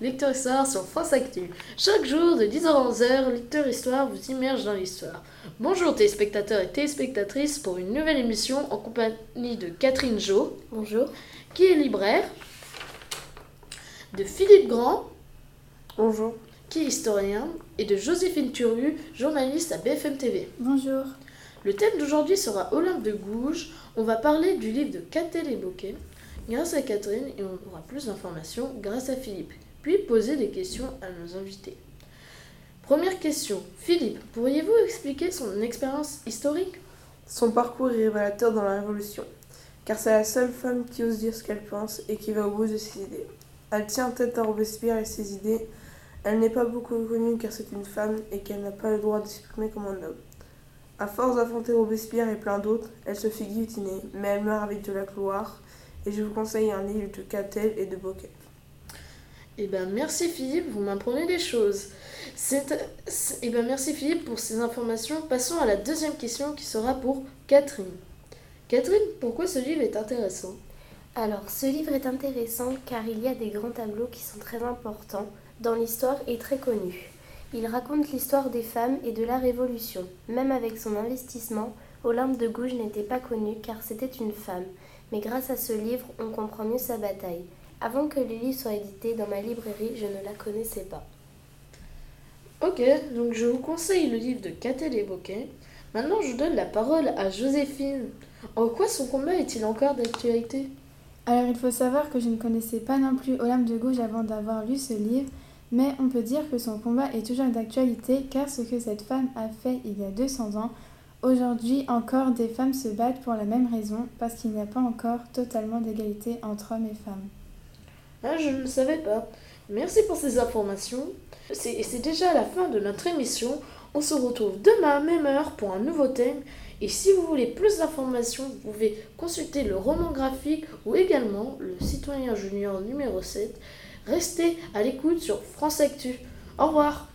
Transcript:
Lecteur Histoire sur France Actu. Chaque jour de 10h à 11h, Lecteur Histoire vous immerge dans l'histoire. Bonjour téléspectateurs et téléspectatrices pour une nouvelle émission en compagnie de Catherine Jo. Bonjour. Qui est libraire. De Philippe Grand. Bonjour. Qui est historien. Et de Joséphine Turu, journaliste à BFM TV. Bonjour. Le thème d'aujourd'hui sera Olympe de Gouges. On va parler du livre de Catel et Bocquet grâce à Catherine et on aura plus d'informations grâce à Philippe, puis poser des questions à nos invités. Première question. Philippe, pourriez-vous expliquer son expérience historique? Son parcours est révélateur dans la Révolution, car c'est la seule femme qui ose dire ce qu'elle pense et qui va au bout de ses idées. Elle tient tête à Robespierre et ses idées. Elle n'est pas beaucoup connue car c'est une femme et qu'elle n'a pas le droit de s'exprimer comme un homme. À force d'affronter Robespierre et plein d'autres, elle se fait guillotiner, mais elle meurt avec de la gloire et je vous conseille un livre de Catel et de Bocquet. Eh ben merci Philippe, vous m'apprenez des choses. Eh ben merci Philippe pour ces informations. Passons à la deuxième question qui sera pour Catherine. Catherine, pourquoi ce livre est intéressant? Alors, ce livre est intéressant car il y a des grands tableaux qui sont très importants dans l'histoire et très connus. Il raconte l'histoire des femmes et de la Révolution. Même avec son investissement, Olympe de Gouges n'était pas connue car c'était une femme mais grâce à ce livre, on comprend mieux sa bataille. Avant que le livre soit édité dans ma librairie, je ne la connaissais pas. Ok, donc je vous conseille le livre de Catel et Bocquet. Maintenant, je donne la parole à Joséphine. En quoi son combat est-il encore d'actualité? Alors, il faut savoir que je ne connaissais pas non plus Olympe de Gouges avant d'avoir lu ce livre, mais on peut dire que son combat est toujours d'actualité car ce que cette femme a fait il y a 200 ans Aujourd'hui encore, des femmes se battent pour la même raison, parce qu'il n'y a pas encore totalement d'égalité entre hommes et femmes. Ah, je ne savais pas. Merci pour ces informations. C'est déjà la fin de notre émission. On se retrouve demain même heure pour un nouveau thème. Et si vous voulez plus d'informations, vous pouvez consulter le roman graphique ou également le citoyen junior numéro 7. Restez à l'écoute sur France Actu. Au revoir